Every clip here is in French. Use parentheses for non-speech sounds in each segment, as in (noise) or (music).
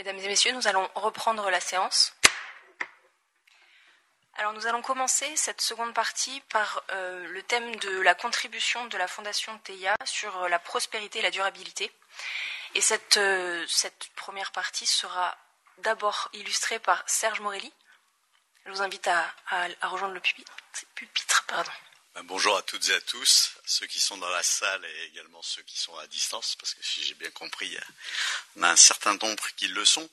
Mesdames et messieurs, nous allons reprendre la séance. Alors nous allons commencer cette seconde partie par euh, le thème de la contribution de la Fondation TEIA sur la prospérité et la durabilité. Et cette, euh, cette première partie sera d'abord illustrée par Serge Morelli. Je vous invite à, rejoindre le pupitre. Ben, bonjour à toutes et à tous, ceux qui sont dans la salle et également ceux qui sont à distance, parce que si j'ai bien compris, on a un certain nombre qui le sont.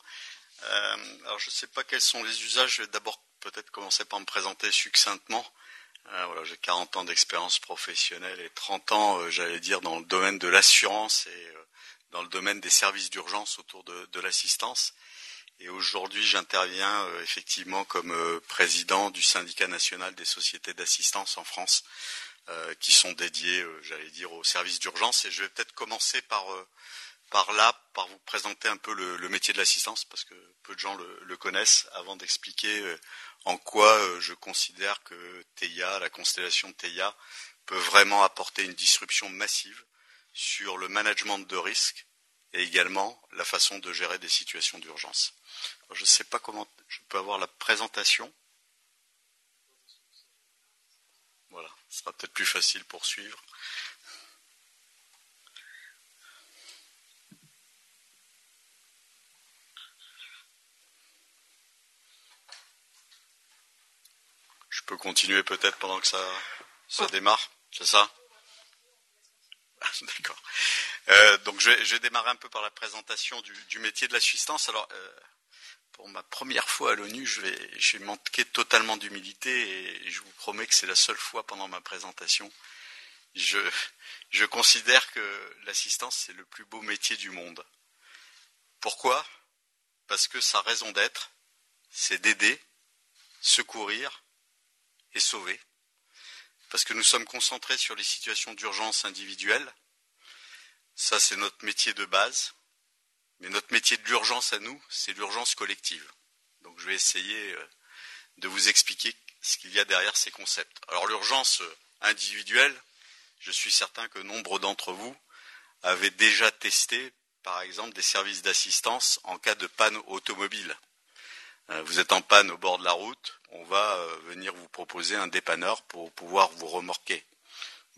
Euh, alors je ne sais pas quels sont les usages, je vais d'abord peut-être commencer par me présenter succinctement. Euh, voilà, j'ai 40 ans d'expérience professionnelle et 30 ans, euh, j'allais dire, dans le domaine de l'assurance et dans le domaine des services d'urgence autour de l'assistance. Aujourd'hui, j'interviens euh, effectivement comme euh, président du syndicat national des sociétés d'assistance en France, euh, qui sont dédiées, j'allais dire, aux services d'urgence. Et je vais peut-être commencer par là, par vous présenter un peu le, métier de l'assistance, parce que peu de gens le, connaissent, avant d'expliquer en quoi je considère que TEIA, la constellation TEIA, peut vraiment apporter une disruption massive sur le management de risque et également la façon de gérer des situations d'urgence. Je ne sais pas comment je peux avoir la présentation. Voilà, ce sera peut-être plus facile pour suivre. Je peux continuer peut-être pendant que ça, ça démarre, c'est ça? D'accord. Euh, donc je vais, démarrer un peu par la présentation du, du métier de l'assistance. Alors, euh, pour ma première fois à l'ONU, je vais, je vais manquer totalement d'humilité et je vous promets que c'est la seule fois pendant ma présentation. Je, je considère que l'assistance, c'est le plus beau métier du monde. Pourquoi? Parce que sa raison d'être, c'est d'aider, secourir et sauver. Parce que nous sommes concentrés sur les situations d'urgence individuelles. Ça, c'est notre métier de base. Mais notre métier de l'urgence à nous, c'est l'urgence collective. Donc je vais essayer euh, de vous expliquer ce qu'il y a derrière ces concepts. Alors l'urgence individuelle, je suis certain que nombre d'entre vous avaient déjà testé, par exemple, des services d'assistance en cas de panne automobile. Euh, vous êtes en panne au bord de la route, on va euh, venir vous proposer un dépanneur pour pouvoir vous remorquer.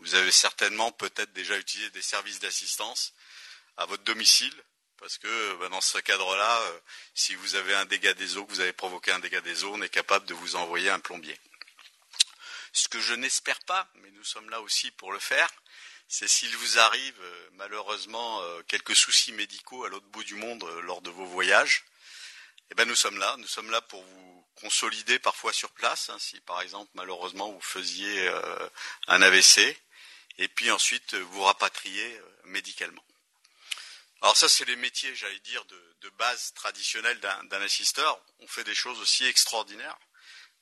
Vous avez certainement peut-être déjà utilisé des services d'assistance à votre domicile parce que ben, dans ce cadre-là, euh, si vous avez un dégât des eaux, que vous avez provoqué un dégât des eaux, on est capable de vous envoyer un plombier. Ce que je n'espère pas, mais nous sommes là aussi pour le faire, c'est s'il vous arrive euh, malheureusement euh, quelques soucis médicaux à l'autre bout du monde lors de vos voyages, eh ben nous sommes là, nous sommes là pour vous consolider parfois sur place, hein, si par exemple malheureusement vous faisiez un AVC, et puis ensuite vous rapatrier euh, médicalement. Alors ça, c'est les métiers, j'allais dire, de, base traditionnelle d'un assisteur. On fait des choses aussi extraordinaires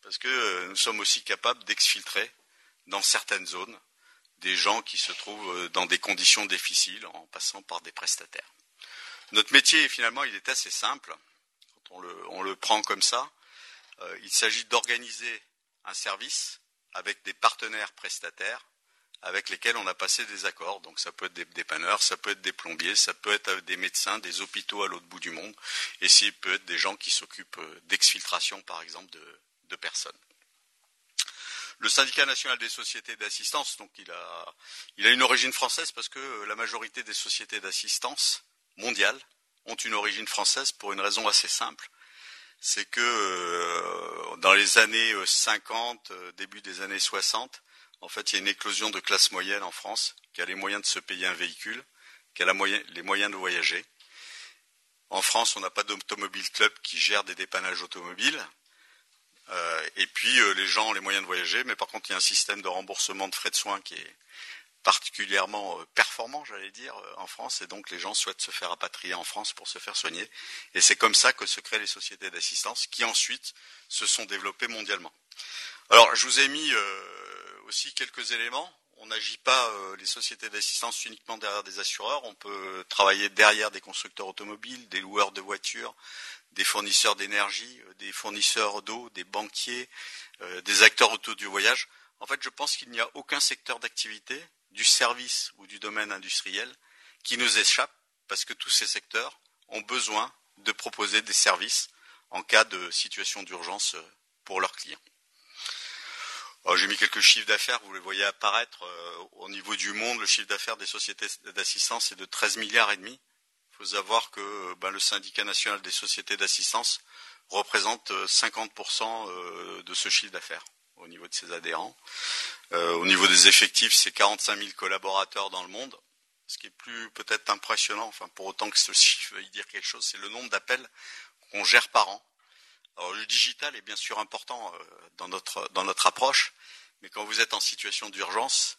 parce que euh, nous sommes aussi capables d'exfiltrer dans certaines zones des gens qui se trouvent euh, dans des conditions difficiles en passant par des prestataires. Notre métier, finalement, il est assez simple. Quand on le, prend comme ça, euh, il s'agit d'organiser un service avec des partenaires prestataires avec lesquels on a passé des accords. Donc ça peut être des dépanneurs, ça peut être des plombiers, ça peut être des médecins, des hôpitaux à l'autre bout du monde, et ça peut être des gens qui s'occupent d'exfiltration, par exemple, de, personnes. Le syndicat national des sociétés d'assistance, il a, une origine française parce que la majorité des sociétés d'assistance mondiales ont une origine française pour une raison assez simple. C'est que euh, dans les années 50, euh, début des années 60, en fait, il y a une éclosion de classe moyenne en France, qui a les moyens de se payer un véhicule, qui a les moyens de voyager. En France, on n'a pas d'automobile club qui gère des dépannages automobiles. Euh, et puis, euh, les gens ont les moyens de voyager, mais par contre, il y a un système de remboursement de frais de soins qui est particulièrement euh, performant, j'allais dire, en France, et donc les gens souhaitent se faire rapatrier en France pour se faire soigner. Et c'est comme ça que se créent les sociétés d'assistance, qui ensuite se sont développées mondialement. Je vous ai mis euh, aussi quelques éléments. On n'agit pas euh, les sociétés d'assistance uniquement derrière des assureurs. On peut travailler derrière des constructeurs automobiles, des loueurs de voitures, des fournisseurs d'énergie, euh, des fournisseurs d'eau, des banquiers, des acteurs autour du voyage. En fait, je pense qu'il n'y a aucun secteur d'activité, du service ou du domaine industriel, qui nous échappe parce que tous ces secteurs ont besoin de proposer des services en cas de situation d'urgence pour leurs clients. J'ai mis quelques chiffres d'affaires, vous les voyez apparaître. Euh, au niveau du monde, le chiffre d'affaires des sociétés d'assistance est de 13 milliards et demi. Il faut savoir que ben, le syndicat national des sociétés d'assistance représente 50% de ce chiffre d'affaires au niveau de ses adhérents. au niveau des effectifs, c'est 45 000 collaborateurs dans le monde. Ce qui est plus peut-être impressionnant, enfin pour autant que ce chiffre veuille dire quelque chose, c'est le nombre d'appels qu'on gère par an. Alors le digital est bien sûr important euh, dans notre dans notre approche, mais quand vous êtes en situation d'urgence,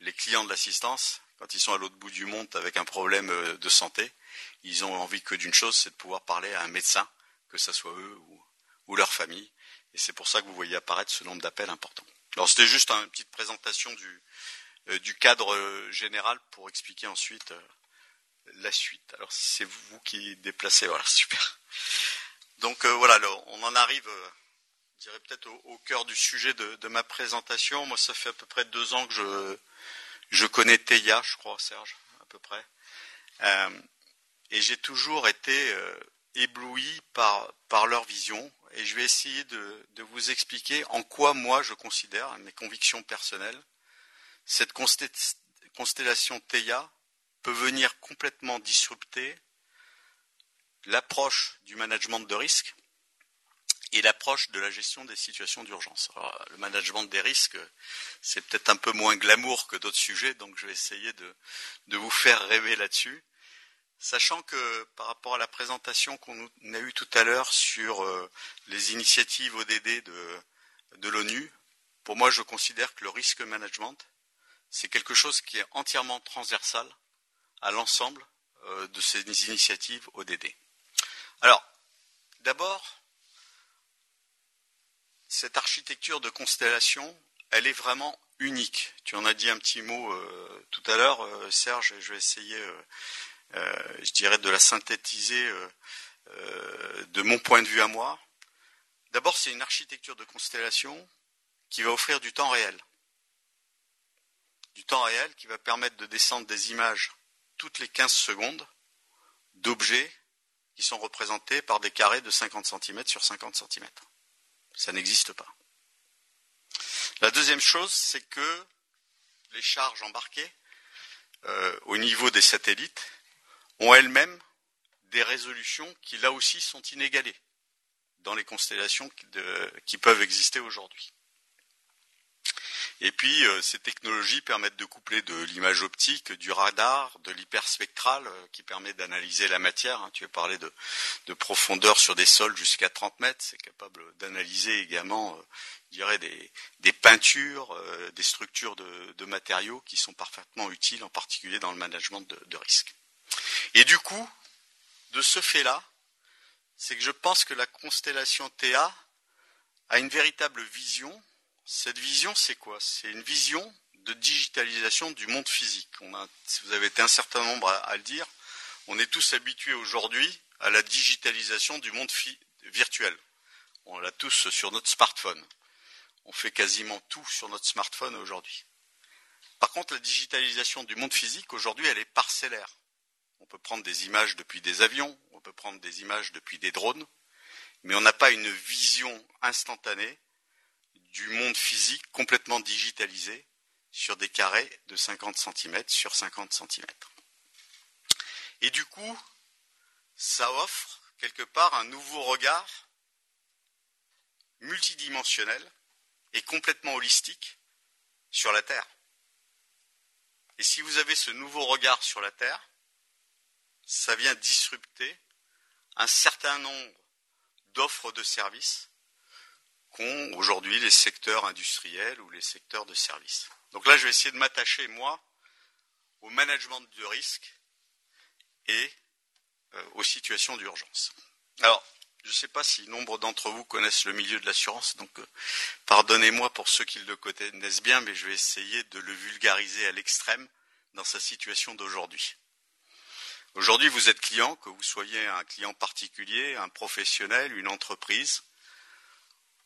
les clients de l'assistance, quand ils sont à l'autre bout du monde avec un problème euh, de santé, ils ont envie que d'une chose, c'est de pouvoir parler à un médecin, que ce soit eux ou, ou leur famille. Et c'est pour ça que vous voyez apparaître ce nombre d'appels important. Alors c'était juste une petite présentation du, euh, du cadre général pour expliquer ensuite la suite. Alors c'est vous qui déplacez, voilà, super. Donc voilà, on en arrive, je dirais peut-être au, cœur du sujet de, ma présentation. Moi, ça fait à peu près deux ans que je, connais Teia, je crois, Serge, à peu près. et j'ai toujours été ébloui par, leur vision. Et je vais essayer de, de vous expliquer en quoi moi je considère, mes convictions personnelles, cette constellation Theia peut venir complètement disrupter l'approche du management de risque et l'approche de la gestion des situations d'urgence. Le management des risques, c'est peut-être un peu moins glamour que d'autres sujets, donc je vais essayer de, vous faire rêver là-dessus. Sachant que par rapport à la présentation qu'on a eue tout à l'heure sur euh, les initiatives ODD de, l'ONU, pour moi je considère que le risque management, c'est quelque chose qui est entièrement transversal à l'ensemble euh, de ces initiatives ODD. Alors, d'abord, cette architecture de constellation, elle est vraiment unique. Tu en as dit un petit mot euh, tout à l'heure, euh, Serge, et je vais essayer, je dirais, de la synthétiser de mon point de vue à moi. D'abord, c'est une architecture de constellation qui va offrir du temps réel du temps réel qui va permettre de descendre des images toutes les 15 secondes d'objets qui sont représentés par des carrés de 50 cm sur 50 cm. Ça n'existe pas. La deuxième chose, c'est que les charges embarquées euh, au niveau des satellites ont elles-mêmes des résolutions qui là aussi sont inégalées dans les constellations qui peuvent exister aujourd'hui. Et puis, euh, ces technologies permettent de coupler de l'image optique, du radar, de l'hyperspectral, euh, qui permet d'analyser la matière. Hein. Tu as parlé de, profondeur sur des sols jusqu'à 30 mètres. C'est capable d'analyser également, euh, je dirais, des, peintures, des structures de, matériaux qui sont parfaitement utiles, en particulier dans le management de, de risque. Et du coup, de ce fait-là, c'est que je pense que la constellation TA a une véritable vision cette vision, c'est quoi? C'est une vision de digitalisation du monde physique. si vous avez été un certain nombre à, le dire, on est tous habitués aujourd'hui à la digitalisation du monde virtuel. On l'a tous sur notre smartphone. On fait quasiment tout sur notre smartphone aujourd'hui. Par contre, la digitalisation du monde physique, aujourd'hui, elle est parcellaire. On peut prendre des images depuis des avions, on peut prendre des images depuis des drones, mais on n'a pas une vision instantanée du monde physique complètement digitalisé sur des carrés de 50 cm sur 50 cm. Et du coup, ça offre quelque part un nouveau regard multidimensionnel et complètement holistique sur la Terre. Et si vous avez ce nouveau regard sur la Terre, ça vient disrupter un certain nombre d'offres de services qu'ont aujourd'hui les secteurs industriels ou les secteurs de services. Donc là, je vais essayer de m'attacher, moi, au management de risque et euh, aux situations d'urgence. Alors, je ne sais pas si nombre d'entre vous connaissent le milieu de l'assurance, donc euh, pardonnez-moi pour ceux qui le connaissent bien, mais je vais essayer de le vulgariser à l'extrême dans sa situation d'aujourd'hui. Aujourd'hui, vous êtes client, que vous soyez un client particulier, un professionnel, une entreprise,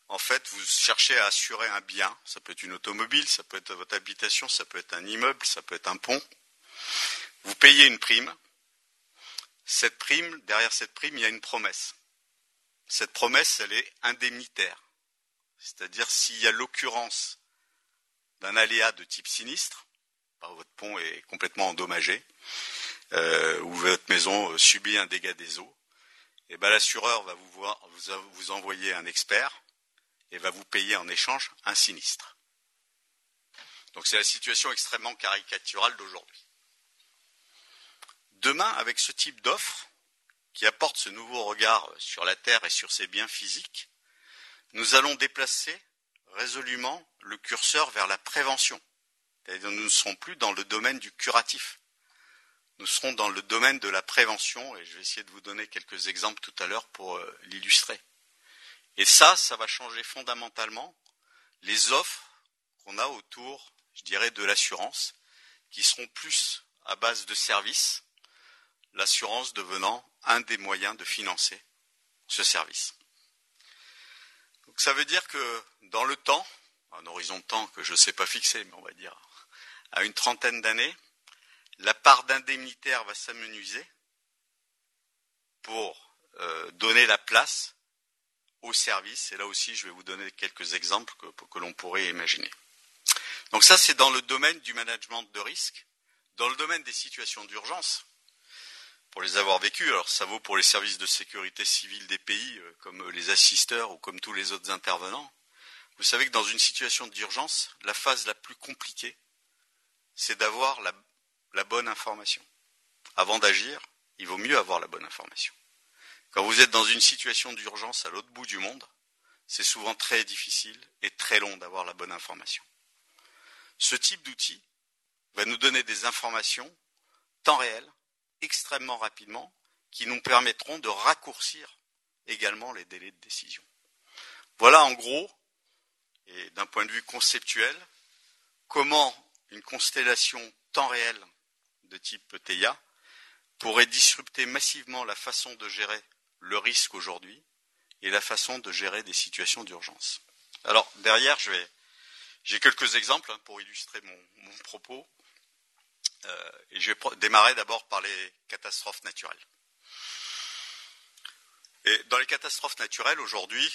en fait, vous cherchez à assurer un bien. Ça peut être une automobile, ça peut être votre habitation, ça peut être un immeuble, ça peut être un pont. Vous payez une prime. cette prime, derrière cette prime, il y a une promesse. Cette promesse, elle est indemnitaire. C'est-à-dire s'il y a l'occurrence d'un aléa de type sinistre, bah, votre pont est complètement endommagé, euh, ou votre maison euh, subit un dégât des eaux, et eh ben l'assureur va vous envoyer un expert et va vous payer en échange un sinistre. Donc c'est la situation extrêmement caricaturale d'aujourd'hui. Demain, avec ce type d'offre, qui apporte ce nouveau regard sur la Terre et sur ses biens physiques, nous allons déplacer résolument le curseur vers la prévention. nous ne serons plus dans le domaine du curatif. Nous serons dans le domaine de la prévention et je vais essayer de vous donner quelques exemples tout à l'heure pour euh, l'illustrer. Et ça, ça va changer fondamentalement les offres qu'on a autour, je dirais, de l'assurance, qui seront plus à base de services, l'assurance devenant un des moyens de financer ce service. Donc ça veut dire que dans le temps, un horizon de temps que je ne sais pas fixer, mais on va dire à une trentaine d'années, la part d'indemnitaire va s'amenuiser pour euh, donner la place au service. Et là aussi, je vais vous donner quelques exemples que, l'on pourrait imaginer. Donc ça, c'est dans le domaine du management de risque. Dans le domaine des situations d'urgence, pour les avoir vécues, alors ça vaut pour les services de sécurité civile des pays, euh, comme les assisteurs ou comme tous les autres intervenants, vous savez que dans une situation d'urgence, la phase la plus compliquée, c'est d'avoir la bonne information. Avant d'agir, il vaut mieux avoir la bonne information. Quand vous êtes dans une situation d'urgence à l'autre bout du monde, c'est souvent très difficile et très long d'avoir la bonne information. Ce type d'outil va nous donner des informations temps réel, extrêmement rapidement, qui nous permettront de raccourcir également les délais de décision. Voilà en gros, et d'un point de vue conceptuel, comment une constellation temps réel de type TEIA pourrait disrupter massivement la façon de gérer le risque aujourd'hui et la façon de gérer des situations d'urgence. Alors derrière, j'ai quelques exemples hein, pour illustrer mon, propos. Euh, je vais démarrer d'abord par les catastrophes naturelles. Et dans les catastrophes naturelles, aujourd'hui,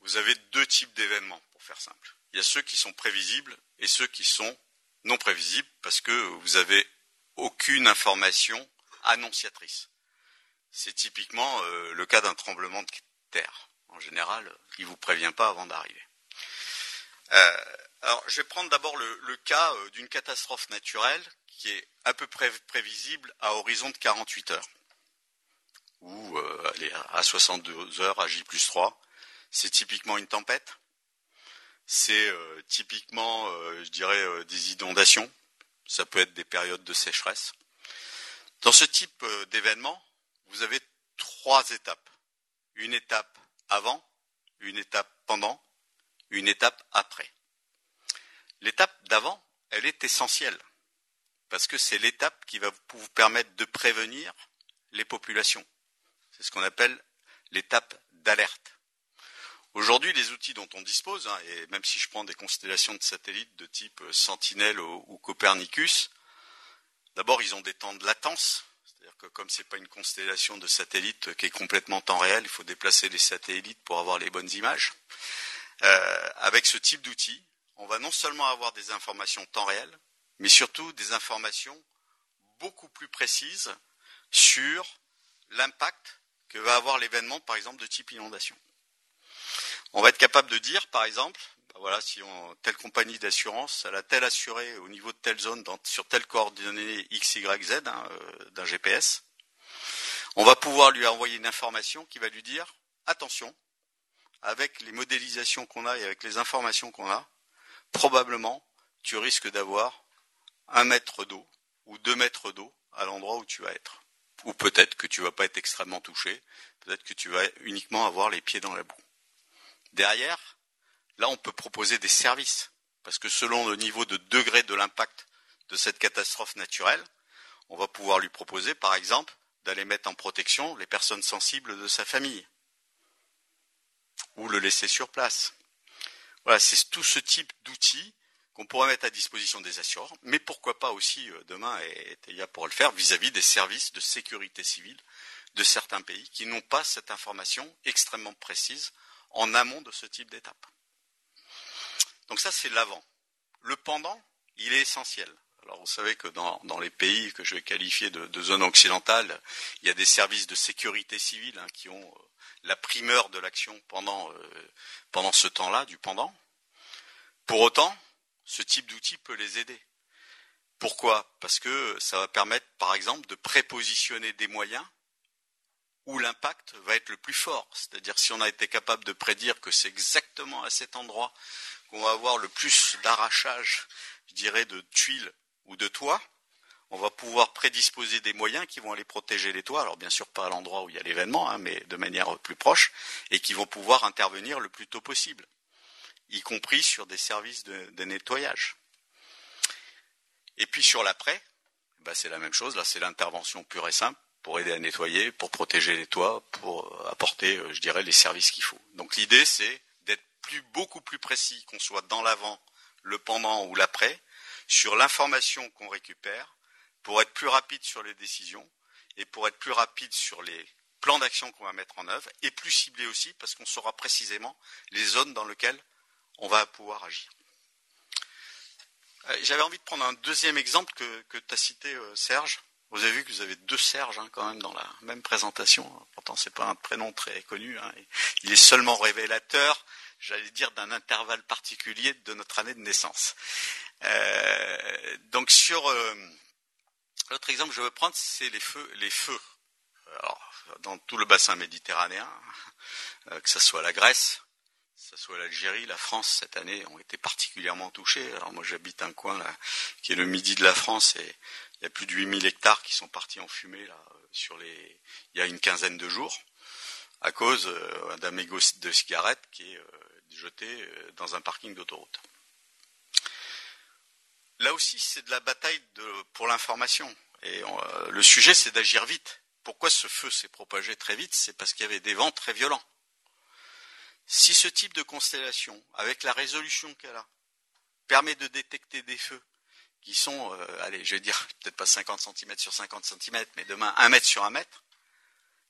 vous avez deux types d'événements, pour faire simple. Il y a ceux qui sont prévisibles et ceux qui sont non prévisibles parce que vous avez aucune information annonciatrice. C'est typiquement euh, le cas d'un tremblement de terre. En général, il ne vous prévient pas avant d'arriver. Euh, alors, je vais prendre d'abord le, cas euh, d'une catastrophe naturelle qui est à peu près prévisible à horizon de 48 heures, ou à 62 heures à J plus 3. C'est typiquement une tempête. C'est typiquement, je dirais, des inondations ça peut être des périodes de sécheresse. Dans ce type d'événement, vous avez trois étapes. Une étape avant, une étape pendant, une étape après. L'étape d'avant, elle est essentielle, parce que c'est l'étape qui va vous permettre de prévenir les populations. C'est ce qu'on appelle l'étape d'alerte. Aujourd'hui, les outils dont on dispose, hein, et même si je prends des constellations de satellites de type Sentinel ou, Copernicus, d'abord ils ont des temps de latence, c'est-à-dire que comme ce n'est pas une constellation de satellites qui est complètement temps réel, il faut déplacer les satellites pour avoir les bonnes images. Euh, avec ce type d'outils, on va non seulement avoir des informations temps réel, mais surtout des informations beaucoup plus précises sur l'impact que va avoir l'événement, par exemple, de type inondation. On va être capable de dire, par exemple, voilà, si on, telle compagnie d'assurance, elle a tel assuré au niveau de telle zone, sur telle coordonnée X, Y, Z hein, euh, d'un GPS, on va pouvoir lui envoyer une information qui va lui dire, attention, avec les modélisations qu'on a et avec les informations qu'on a, probablement, tu risques d'avoir un mètre d'eau ou deux mètres d'eau à l'endroit où tu vas être. Ou peut-être que tu vas pas être extrêmement touché, peut-être que tu vas uniquement avoir les pieds dans la boue. Derrière, là, on peut proposer des services, parce que selon le niveau de degré de l'impact de cette catastrophe naturelle, on va pouvoir lui proposer, par exemple, d'aller mettre en protection les personnes sensibles de sa famille, ou le laisser sur place. Voilà, c'est tout ce type d'outils qu'on pourrait mettre à disposition des assureurs, mais pourquoi pas aussi euh, demain, et TEIA pour le faire, vis-à-vis des services de sécurité civile de certains pays qui n'ont pas cette information extrêmement précise en amont de ce type d'étape. Donc ça, c'est l'avant. Le pendant, il est essentiel. Alors vous savez que dans, les pays que je vais qualifier de, de zone occidentale, il y a des services de sécurité civile hein, qui ont euh, la primeur de l'action pendant, euh, pendant ce temps-là, du pendant. Pour autant, ce type d'outil peut les aider. Pourquoi? Parce que ça va permettre, par exemple, de prépositionner des moyens où l'impact va être le plus fort. C'est-à-dire si on a été capable de prédire que c'est exactement à cet endroit qu'on va avoir le plus d'arrachage, je dirais, de tuiles ou de toits, on va pouvoir prédisposer des moyens qui vont aller protéger les toits, alors bien sûr pas à l'endroit où il y a l'événement, hein, mais de manière plus proche, et qui vont pouvoir intervenir le plus tôt possible, y compris sur des services de, nettoyage. Et puis sur l'après, bah c'est la même chose, là c'est l'intervention pure et simple pour aider à nettoyer, pour protéger les toits, pour apporter, euh, je dirais, les services qu'il faut. Donc l'idée c'est plus, beaucoup plus précis, qu'on soit dans l'avant, le pendant ou l'après, sur l'information qu'on récupère, pour être plus rapide sur les décisions et pour être plus rapide sur les plans d'action qu'on va mettre en œuvre et plus ciblé aussi parce qu'on saura précisément les zones dans lesquelles on va pouvoir agir. Euh, j'avais envie de prendre un deuxième exemple que, tu as cité, euh, Serge. Vous avez vu que vous avez deux Serge hein, quand même dans la même présentation. Pourtant, c'est pas un prénom très connu. Hein. Il est seulement révélateur, j'allais dire, d'un intervalle particulier de notre année de naissance. Euh, donc sur L'autre exemple que je veux prendre, c'est les feux. Alors, dans tout le bassin méditerranéen, (laughs) euh, que ce soit la Grèce, que ce soit l'Algérie, la France cette année ont été particulièrement touchés. Alors moi j'habite un coin là, qui est le midi de la France et il y a plus de 8000 hectares qui sont partis en fumée là sur les il y a une quinzaine de jours à cause euh, d'un mégot de cigarette qui est euh, jeté dans un parking d'autoroute. Là aussi, c'est de la bataille pour l'information. Et euh, le sujet, c'est d'agir vite. Pourquoi ce feu s'est propagé très vite? C'est parce qu'il y avait des vents très violents. Si ce type de constellation, avec la résolution qu'elle a, permet de détecter des feux qui sont, euh, allez, je vais dire (laughs) peut-être pas 50 cm sur 50 cm, mais demain 1 mètre sur 1 mètre,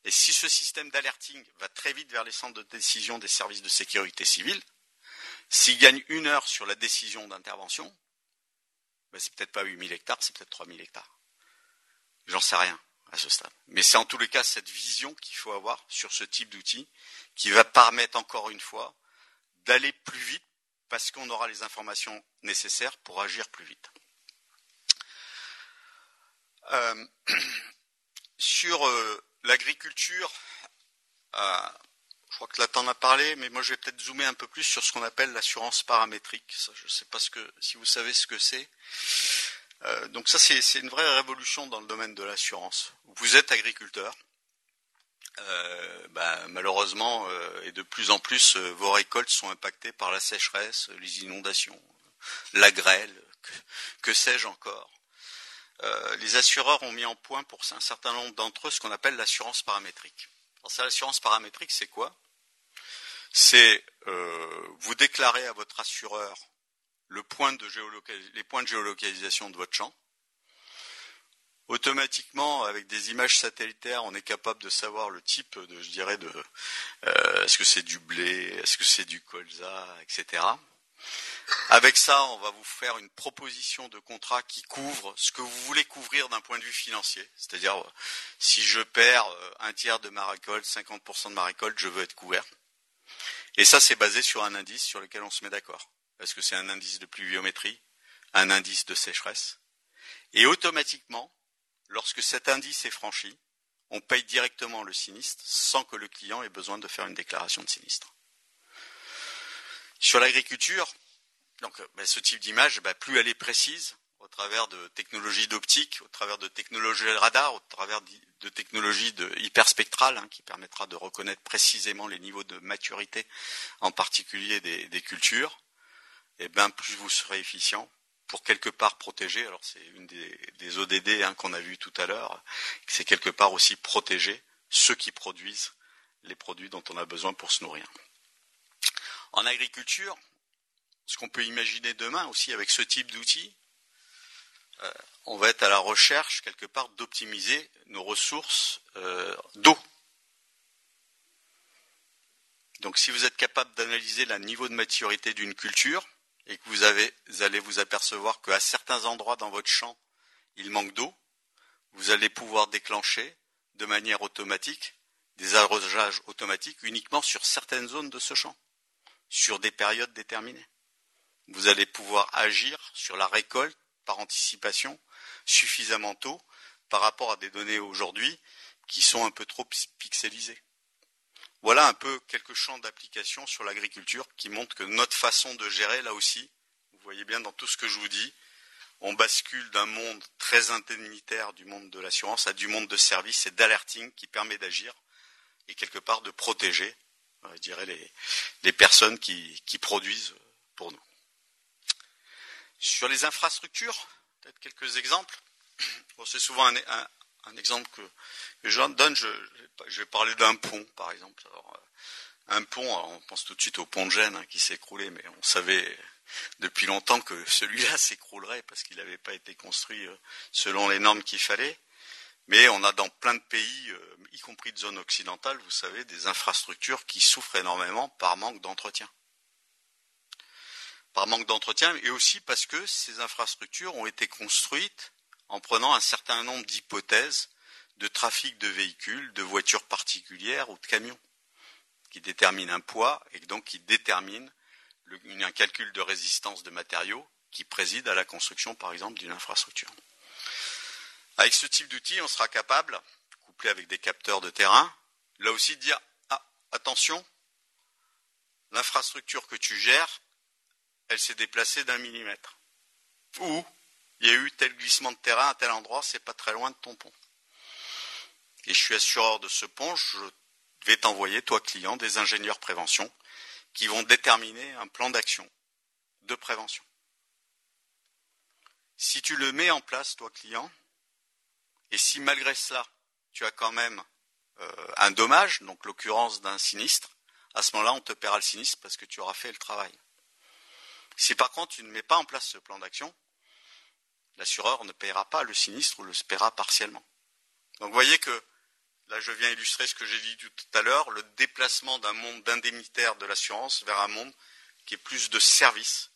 et si ce système d'alerting va très vite vers les centres de décision des services de sécurité civile, s'il gagne une heure sur la décision d'intervention, ben, c'est peut-être pas 8000 hectares, c'est peut-être 3000 hectares. J'en sais rien à ce stade. Mais c'est en tous les cas cette vision qu'il faut avoir sur ce type d'outil qui va permettre encore une fois d'aller plus vite parce qu'on aura les informations nécessaires pour agir plus vite. Euh, (clears throat) sur euh, l'agriculture, euh, je crois que là t'en as parlé, mais moi je vais peut-être zoomer un peu plus sur ce qu'on appelle l'assurance paramétrique. je ne sais pas si vous savez ce que c'est. Euh, donc ça c'est une vraie révolution dans le domaine de l'assurance. Vous êtes agriculteur. Euh, bah, malheureusement et de plus en plus vos récoltes sont impactées par la sécheresse, les inondations, la grêle, que, que sais-je encore. Les assureurs ont mis en point pour un certain nombre d'entre eux ce qu'on appelle l'assurance paramétrique. Alors l'assurance paramétrique, c'est quoi? C'est euh, vous déclarer à votre assureur les points de géolocalisation de votre champ. Automatiquement, avec des images satellitaires, on est capable de savoir le type de, je dirais, de euh, est-ce que c'est du blé, est-ce que c'est du colza, etc. Avec ça, on va vous faire une proposition de contrat qui couvre ce que vous voulez couvrir d'un point de vue financier. C'est-à-dire, si je perds euh, un tiers de ma récolte, 50% de ma récolte, je veux être couvert. Et ça, c'est basé sur un indice sur lequel on se met d'accord. Parce que c'est un indice de pluviométrie, un indice de sécheresse. Et automatiquement, lorsque cet indice est franchi, on paye directement le sinistre sans que le client ait besoin de faire une déclaration de sinistre. Sur l'agriculture, donc ben, ce type d'image, ben, plus elle est précise, au travers de technologies d'optique, au travers de technologies radar, au travers de technologies hyperspectrales hein, qui permettra de reconnaître précisément les niveaux de maturité, en particulier des, cultures, et bien plus vous serez efficient pour quelque part protéger. Alors c'est une des, ODD hein, qu'on a vu tout à l'heure, c'est quelque part aussi protéger ceux qui produisent les produits dont on a besoin pour se nourrir. En agriculture, ce qu'on peut imaginer demain aussi avec ce type d'outils, euh, on va être à la recherche quelque part d'optimiser nos ressources euh, d'eau. Donc si vous êtes capable d'analyser le niveau de maturité d'une culture et que vous, vous allez vous apercevoir qu'à certains endroits dans votre champ, il manque d'eau, vous allez pouvoir déclencher de manière automatique des arrosages automatiques uniquement sur certaines zones de ce champ, sur des périodes déterminées. Vous allez pouvoir agir sur la récolte par anticipation suffisamment tôt par rapport à des données aujourd'hui qui sont un peu trop pixelisées. Voilà un peu quelques champs d'application sur l'agriculture qui montrent que notre façon de gérer, là aussi, vous voyez bien dans tout ce que je vous dis, on bascule d'un monde très indemnitaire du monde de l'assurance à du monde de service et d'alerting qui permet d'agir et quelque part de protéger, euh, dirais, les, personnes qui, produisent pour nous. Sur les infrastructures, peut-être quelques exemples. (clears throat) c'est souvent un, exemple que, je donne. Je, vais parler d'un pont, par exemple. Euh, un pont, on pense tout de suite au pont de Gênes hein, qui s'est écroulé, mais on savait depuis longtemps que (laughs) celui-là s'écroulerait parce qu'il n'avait pas été construit euh, selon les normes qu'il fallait. Mais on a dans plein de pays, euh, y compris de zones occidentales, vous savez, des infrastructures qui souffrent énormément par manque d'entretien. Par manque d'entretien, et aussi parce que ces infrastructures ont été construites en prenant un certain nombre d'hypothèses de trafic de véhicules, de voitures particulières ou de camions, qui déterminent un poids et donc qui déterminent un calcul de résistance de matériaux qui préside à la construction, par exemple, d'une infrastructure. Avec ce type d'outil, on sera capable, couplé avec des capteurs de terrain, là aussi de dire ah, attention, l'infrastructure que tu gères, elle s'est déplacée d'un millimètre. Ou il y a eu tel glissement de terrain à tel endroit, c'est pas très loin de ton pont. Et je suis assureur de ce pont, je vais t'envoyer, toi client, des ingénieurs prévention qui vont déterminer un plan d'action de prévention. Si tu le mets en place, toi client, et si malgré cela, tu as quand même euh, un dommage, donc l'occurrence d'un sinistre, à ce moment-là, on te paiera le sinistre parce que tu auras fait le travail. Si par contre tu ne mets pas en place ce plan d'action, l'assureur ne paiera pas le sinistre ou le paiera partiellement. Donc vous voyez que là je viens illustrer ce que j'ai dit tout à l'heure, le déplacement d'un monde d'indemnitaire de l'assurance vers un monde qui est plus de service,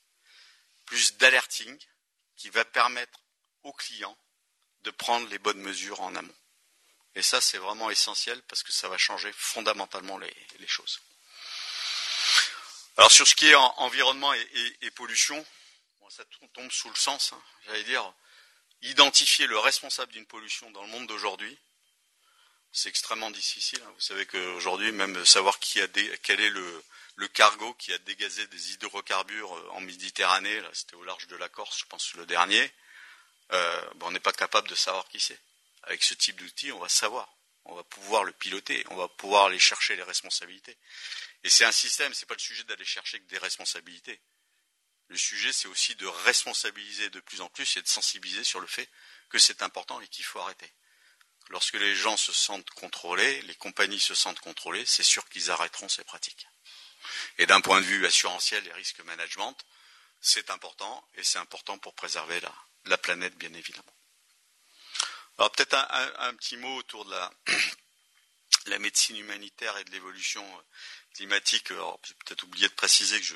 plus d'alerting, qui va permettre aux clients de prendre les bonnes mesures en amont. Et ça, c'est vraiment essentiel parce que ça va changer fondamentalement les, choses. Alors sur ce qui est environnement et, pollution, ça tombe sous le sens, hein. j'allais dire, identifier le responsable d'une pollution dans le monde d'aujourd'hui, c'est extrêmement difficile. Hein. Vous savez qu'aujourd'hui, même savoir quel est le, cargo qui a dégazé des hydrocarbures euh, en Méditerranée, c'était au large de la Corse, je pense le dernier, euh, on n'est pas capable de savoir qui c'est. Avec ce type d'outil, on va savoir, on va pouvoir le piloter, on va pouvoir aller chercher les responsabilités. Et c'est un système, c'est pas le sujet d'aller chercher que des responsabilités. Le sujet, c'est aussi de responsabiliser de plus en plus et de sensibiliser sur le fait que c'est important et qu'il faut arrêter. Lorsque les gens se sentent contrôlés, les compagnies se sentent contrôlées, c'est sûr qu'ils arrêteront ces pratiques. Et d'un point de vue assurantiel et risque management, c'est important et c'est important pour préserver la planète, bien évidemment. Alors peut-être un, petit mot autour de (clears throat) la, médecine humanitaire et de l'évolution euh, climatique. J'ai peut-être oublié de préciser que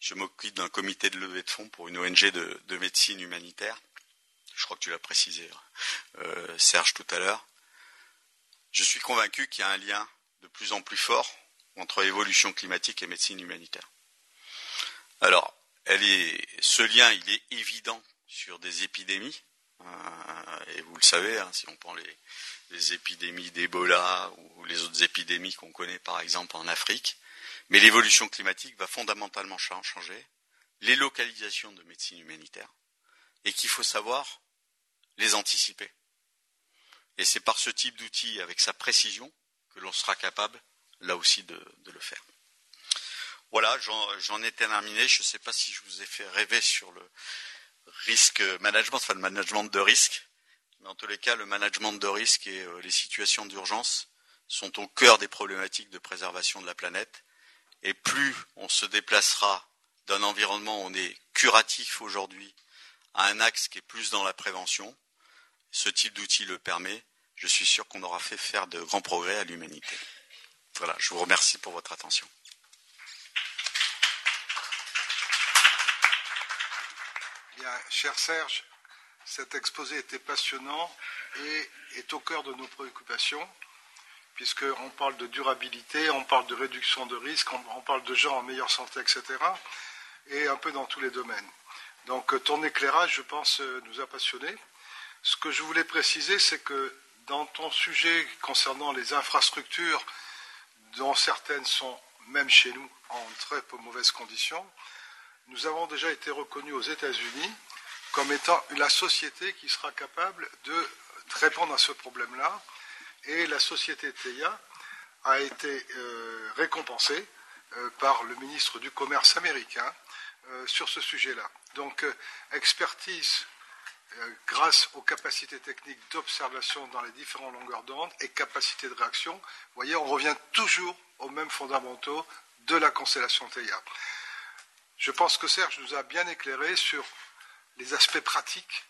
je, m'occupe d'un comité de levée de fonds pour une ONG de, médecine humanitaire. Je crois que tu l'as précisé, euh, Serge, tout à l'heure. Je suis convaincu qu'il y a un lien de plus en plus fort entre évolution climatique et médecine humanitaire. Alors, ce lien, il est évident sur des épidémies. Euh, et vous le savez, hein, si on prend les, épidémies d'Ebola ou les autres épidémies qu'on connaît par exemple en Afrique, mais l'évolution climatique va fondamentalement changer les localisations de médecine humanitaire et qu'il faut savoir les anticiper. Et c'est par ce type d'outil, avec sa précision, que l'on sera capable, là aussi, de, de le faire. Voilà, j'en ai terminé. Je ne sais pas si je vous ai fait rêver sur le, risque management, enfin le management de risque. Mais en tous les cas, le management de risque et euh, les situations d'urgence sont au cœur des problématiques de préservation de la planète. Et plus on se déplacera d'un environnement où on est curatif aujourd'hui, à un axe qui est plus dans la prévention. Ce type d'outil le permet. Je suis sûr qu'on aura fait faire de grands progrès à l'humanité. Voilà, je vous remercie pour votre attention. Cher Serge, cet exposé était passionnant et est au cœur de nos préoccupations, puisqu'on parle de durabilité, on parle de réduction de risques, on, parle de gens en meilleure santé, etc., et un peu dans tous les domaines. Donc ton éclairage, je pense, nous a passionnés. Ce que je voulais préciser, c'est que dans ton sujet concernant les infrastructures, dont certaines sont, même chez nous, en très peu mauvaises conditions, nous avons déjà été reconnus aux États-Unis comme étant la société qui sera capable de répondre à ce problème-là. Et la société TEIA a été euh, récompensée euh, par le ministre du Commerce américain euh, sur ce sujet-là. Donc, expertise grâce aux capacités techniques d'observation dans les différentes longueurs d'onde et capacité de réaction. Vous voyez, on revient toujours aux mêmes fondamentaux de la constellation TEIA. Je pense que Serge nous a bien éclairé sur les aspects pratiques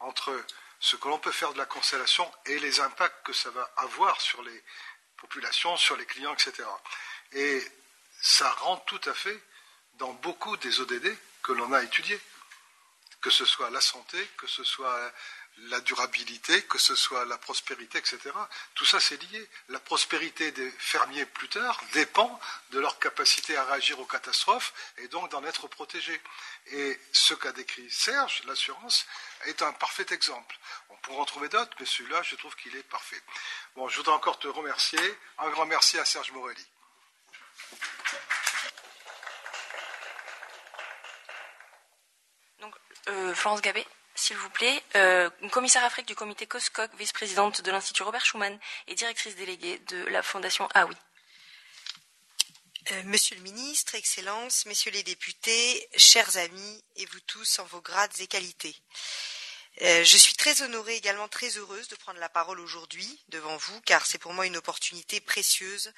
entre ce que l'on peut faire de la constellation et les impacts que ça va avoir sur les populations, sur les clients, etc. Et ça rentre tout à fait dans beaucoup des ODD que l'on a étudiés, que ce soit la santé, que ce soit la durabilité, que ce soit la prospérité, etc. Tout ça, c'est lié. La prospérité des fermiers plus tard dépend de leur capacité à réagir aux catastrophes et donc d'en être protégés. Et ce qu'a décrit Serge, l'assurance, est un parfait exemple. On pourra en trouver d'autres, mais celui-là, je trouve qu'il est parfait. Bon, je voudrais encore te remercier. Un grand merci à Serge Morelli. Donc, euh, Florence Gabet s'il vous plaît, euh, commissaire Afrique du comité COSCOC, vice-présidente de l'Institut Robert Schuman et directrice déléguée de la Fondation AOI. Euh, monsieur le ministre, Excellences, Messieurs les députés, chers amis et vous tous en vos grades et qualités. Euh, je suis très honorée, également très heureuse de prendre la parole aujourd'hui devant vous, car c'est pour moi une opportunité précieuse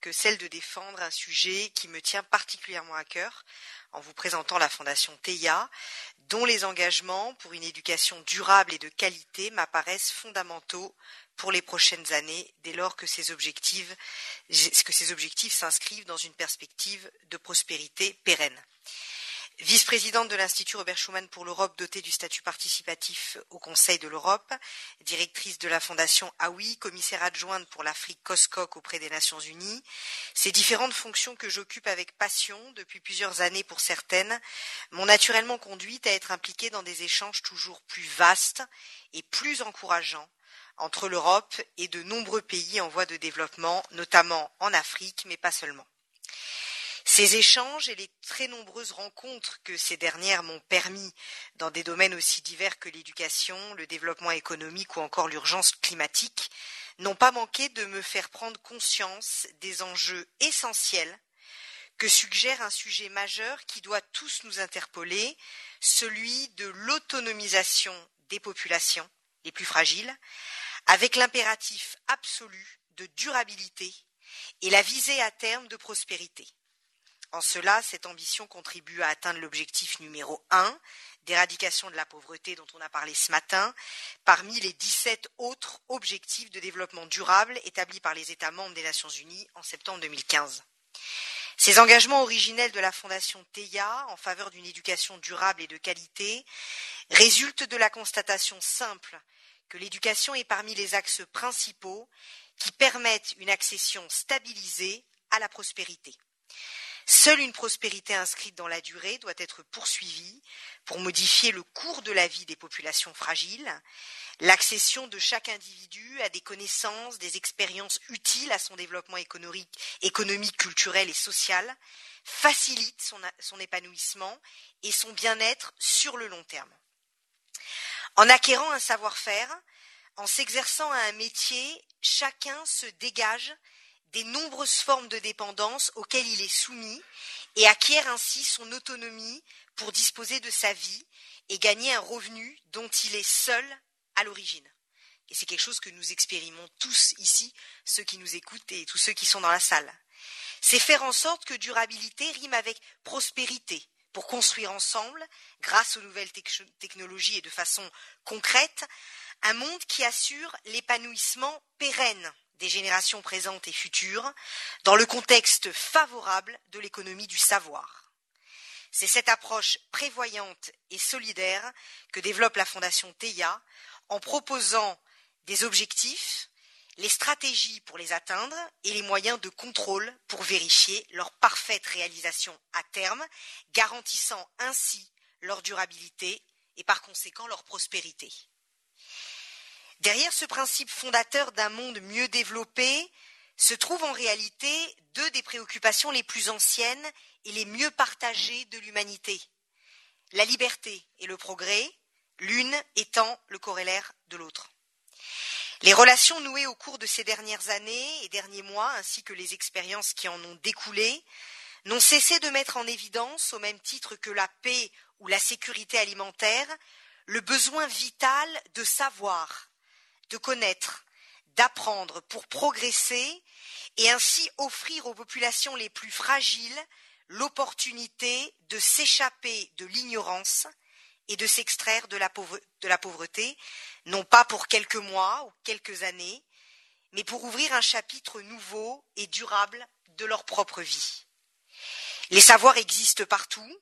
que celle de défendre un sujet qui me tient particulièrement à cœur, en vous présentant la Fondation TEIA, dont les engagements pour une éducation durable et de qualité m'apparaissent fondamentaux pour les prochaines années, dès lors que ces objectifs, que ces objectifs s'inscrivent dans une perspective de prospérité pérenne. Vice-présidente de l'Institut Robert Schuman pour l'Europe dotée du statut participatif au Conseil de l'Europe, directrice de la Fondation AOI, commissaire adjointe pour l'Afrique COSCOC auprès des Nations Unies, ces différentes fonctions que j'occupe avec passion depuis plusieurs années pour certaines m'ont naturellement conduite à être impliquée dans des échanges toujours plus vastes et plus encourageants entre l'Europe et de nombreux pays en voie de développement, notamment en Afrique, mais pas seulement. Ces échanges et les très nombreuses rencontres que ces dernières m'ont permis dans des domaines aussi divers que l'éducation, le développement économique ou encore l'urgence climatique n'ont pas manqué de me faire prendre conscience des enjeux essentiels que suggère un sujet majeur qui doit tous nous interpeller, celui de l'autonomisation des populations les plus fragiles, avec l'impératif absolu de durabilité et la visée à terme de prospérité. En cela, cette ambition contribue à atteindre l'objectif numéro un d'éradication de la pauvreté dont on a parlé ce matin, parmi les 17 autres objectifs de développement durable établis par les États membres des Nations Unies en septembre 2015. Ces engagements originels de la Fondation TEIA en faveur d'une éducation durable et de qualité résultent de la constatation simple que l'éducation est parmi les axes principaux qui permettent une accession stabilisée à la prospérité. Seule une prospérité inscrite dans la durée doit être poursuivie pour modifier le cours de la vie des populations fragiles. L'accession de chaque individu à des connaissances, des expériences utiles à son développement économique, culturel et social facilite son, son épanouissement et son bien-être sur le long terme. En acquérant un savoir-faire, en s'exerçant à un métier, chacun se dégage des nombreuses formes de dépendance auxquelles il est soumis et acquiert ainsi son autonomie pour disposer de sa vie et gagner un revenu dont il est seul à l'origine. Et c'est quelque chose que nous expérimentons tous ici, ceux qui nous écoutent et tous ceux qui sont dans la salle. C'est faire en sorte que durabilité rime avec prospérité, pour construire ensemble, grâce aux nouvelles technologies et de façon concrète, un monde qui assure l'épanouissement pérenne des générations présentes et futures dans le contexte favorable de l'économie du savoir. C'est cette approche prévoyante et solidaire que développe la Fondation TEIA en proposant des objectifs, les stratégies pour les atteindre et les moyens de contrôle pour vérifier leur parfaite réalisation à terme, garantissant ainsi leur durabilité et par conséquent leur prospérité. Derrière ce principe fondateur d'un monde mieux développé se trouvent en réalité deux des préoccupations les plus anciennes et les mieux partagées de l'humanité. La liberté et le progrès, l'une étant le corollaire de l'autre. Les relations nouées au cours de ces dernières années et derniers mois, ainsi que les expériences qui en ont découlé, n'ont cessé de mettre en évidence, au même titre que la paix ou la sécurité alimentaire, le besoin vital de savoir, de connaître, d'apprendre pour progresser et ainsi offrir aux populations les plus fragiles l'opportunité de s'échapper de l'ignorance et de s'extraire de, la pauvreté, non pas pour quelques mois ou quelques années, mais pour ouvrir un chapitre nouveau et durable de leur propre vie. Les savoirs existent partout,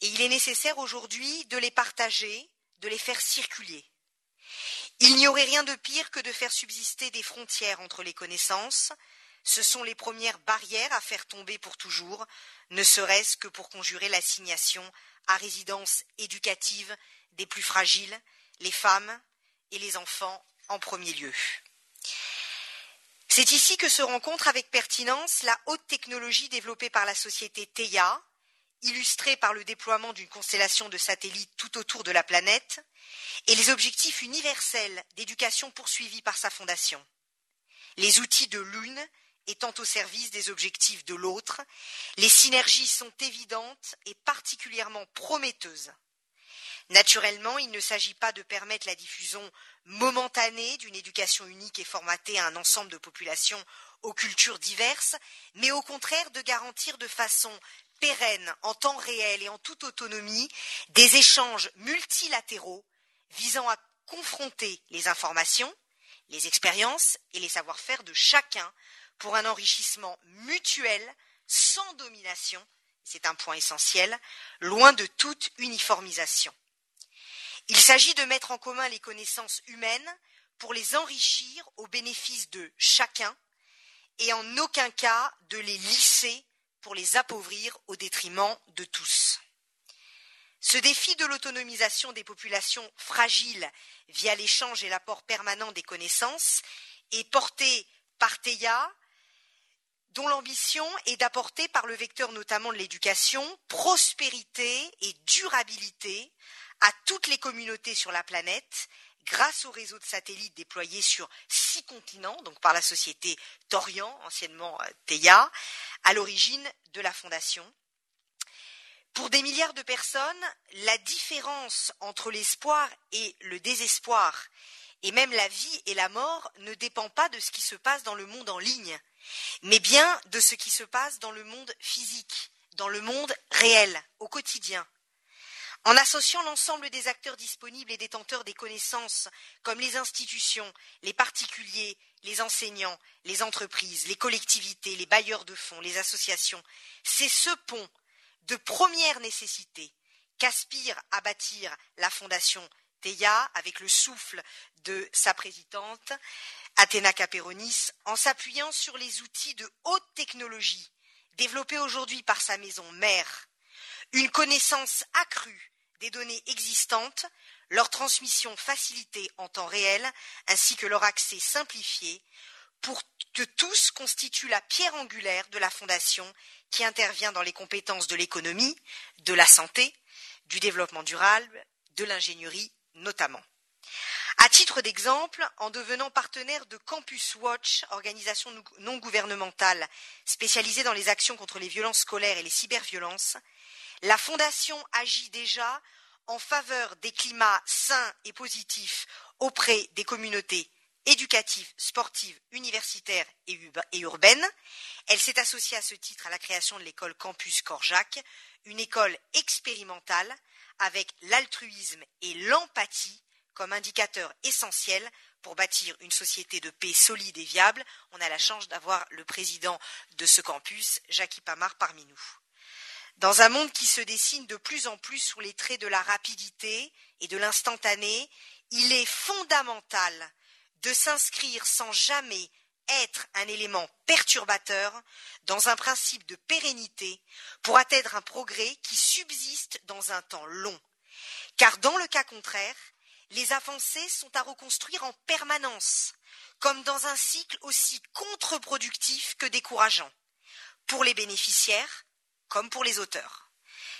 et il est nécessaire aujourd'hui de les partager, de les faire circuler. Il n'y aurait rien de pire que de faire subsister des frontières entre les connaissances, ce sont les premières barrières à faire tomber pour toujours, ne serait-ce que pour conjurer l'assignation à résidence éducative des plus fragiles, les femmes et les enfants en premier lieu. C'est ici que se rencontre avec pertinence la haute technologie développée par la société TEIA, illustrée par le déploiement d'une constellation de satellites tout autour de la planète, et les objectifs universels d'éducation poursuivis par sa fondation. Les outils de l'une étant au service des objectifs de l'autre, les synergies sont évidentes et particulièrement prometteuses. Naturellement, il ne s'agit pas de permettre la diffusion momentanée d'une éducation unique et formatée à un ensemble de populations aux cultures diverses, mais au contraire de garantir de façon pérenne, en temps réel et en toute autonomie, des échanges multilatéraux visant à confronter les informations, les expériences et les savoir-faire de chacun pour un enrichissement mutuel, sans domination, c'est un point essentiel, loin de toute uniformisation. Il s'agit de mettre en commun les connaissances humaines pour les enrichir au bénéfice de chacun et en aucun cas de les lisser pour les appauvrir au détriment de tous. Ce défi de l'autonomisation des populations fragiles via l'échange et l'apport permanent des connaissances est porté par TEIA dont l'ambition est d'apporter par le vecteur notamment de l'éducation prospérité et durabilité toutes les communautés sur la planète grâce au réseau de satellites déployés sur six continents, donc par la société Torian, anciennement euh, TEIA, à l'origine de la fondation. Pour des milliards de personnes, la différence entre l'espoir et le désespoir, et même la vie et la mort, ne dépend pas de ce qui se passe dans le monde en ligne, mais bien de ce qui se passe dans le monde physique, dans le monde réel, au quotidien. En associant l'ensemble des acteurs disponibles et détenteurs des connaissances, comme les institutions, les particuliers, les enseignants, les entreprises, les collectivités, les bailleurs de fonds, les associations, c'est ce pont de première nécessité qu'aspire à bâtir la Fondation TEIA avec le souffle de sa présidente, Athéna Caperonis, en s'appuyant sur les outils de haute technologie développés aujourd'hui par sa maison mère, une connaissance accrue des données existantes, leur transmission facilitée en temps réel, ainsi que leur accès simplifié, pour que tous constituent la pierre angulaire de la Fondation qui intervient dans les compétences de l'économie, de la santé, du développement durable, de l'ingénierie notamment. À titre d'exemple, en devenant partenaire de Campus Watch, organisation non gouvernementale spécialisée dans les actions contre les violences scolaires et les cyberviolences, la Fondation agit déjà en faveur des climats sains et positifs auprès des communautés éducatives, sportives, universitaires et urbaines. Elle s'est associée à ce titre à la création de l'école Campus Corjac, une école expérimentale avec l'altruisme et l'empathie comme indicateurs essentiels pour bâtir une société de paix solide et viable. On a la chance d'avoir le président de ce campus, Jacques Pamar, parmi nous. Dans un monde qui se dessine de plus en plus sous les traits de la rapidité et de l'instantané, il est fondamental de s'inscrire sans jamais être un élément perturbateur dans un principe de pérennité pour atteindre un progrès qui subsiste dans un temps long. Car dans le cas contraire, les avancées sont à reconstruire en permanence, comme dans un cycle aussi contre-productif que décourageant, pour les bénéficiaires comme pour les auteurs.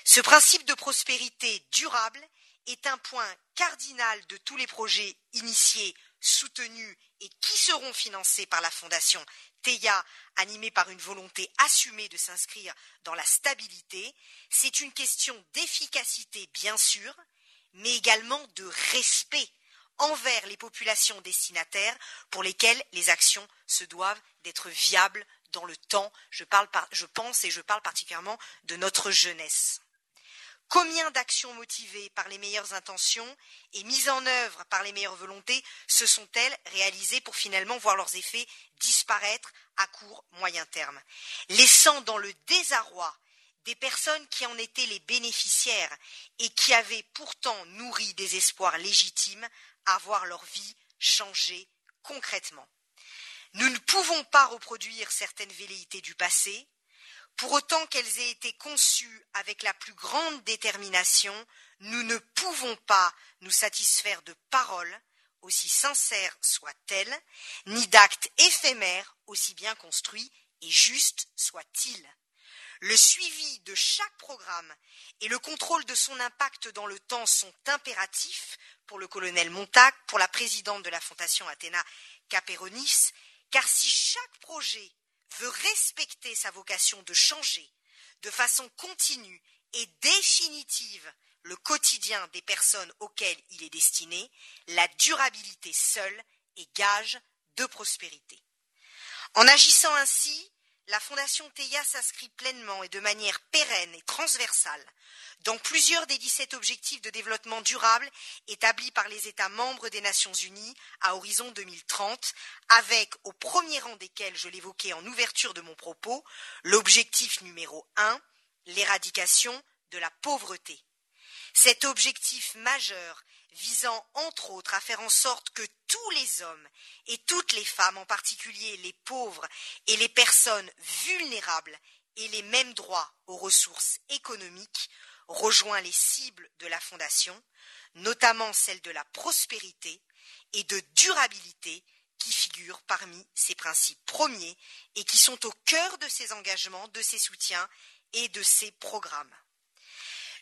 Ce principe de prospérité durable est un point cardinal de tous les projets initiés, soutenus et qui seront financés par la Fondation TEIA, animée par une volonté assumée de s'inscrire dans la stabilité. C'est une question d'efficacité, bien sûr, mais également de respect envers les populations destinataires pour lesquelles les actions se doivent d'être viables dans le temps. Je, pense et je parle particulièrement de notre jeunesse. Combien d'actions motivées par les meilleures intentions et mises en œuvre par les meilleures volontés se sont-elles réalisées pour finalement voir leurs effets disparaître à court moyen terme, laissant dans le désarroi des personnes qui en étaient les bénéficiaires et qui avaient pourtant nourri des espoirs légitimes à voir leur vie changer concrètement. Nous ne pouvons pas reproduire certaines velléités du passé, pour autant qu'elles aient été conçues avec la plus grande détermination, nous ne pouvons pas nous satisfaire de paroles, aussi sincères soient-elles, ni d'actes éphémères, aussi bien construits et justes soient-ils. Le suivi de chaque programme et le contrôle de son impact dans le temps sont impératifs pour le colonel Montag, pour la présidente de la Fondation Athéna Caperonis, car si chaque projet veut respecter sa vocation de changer de façon continue et définitive le quotidien des personnes auxquelles il est destiné, la durabilité seule est gage de prospérité. En agissant ainsi, la Fondation TEIA s'inscrit pleinement et de manière pérenne et transversale dans plusieurs des 17 objectifs de développement durable établis par les États membres des Nations Unies à horizon 2030, avec au premier rang desquels, je l'évoquais en ouverture de mon propos, l'objectif numéro un, l'éradication de la pauvreté. Cet objectif majeur visant entre autres à faire en sorte que tous les hommes et toutes les femmes, en particulier les pauvres et les personnes vulnérables, aient les mêmes droits aux ressources économiques, rejoint les cibles de la Fondation, notamment celles de la prospérité et de durabilité qui figurent parmi ses principes premiers et qui sont au cœur de ses engagements, de ses soutiens et de ses programmes.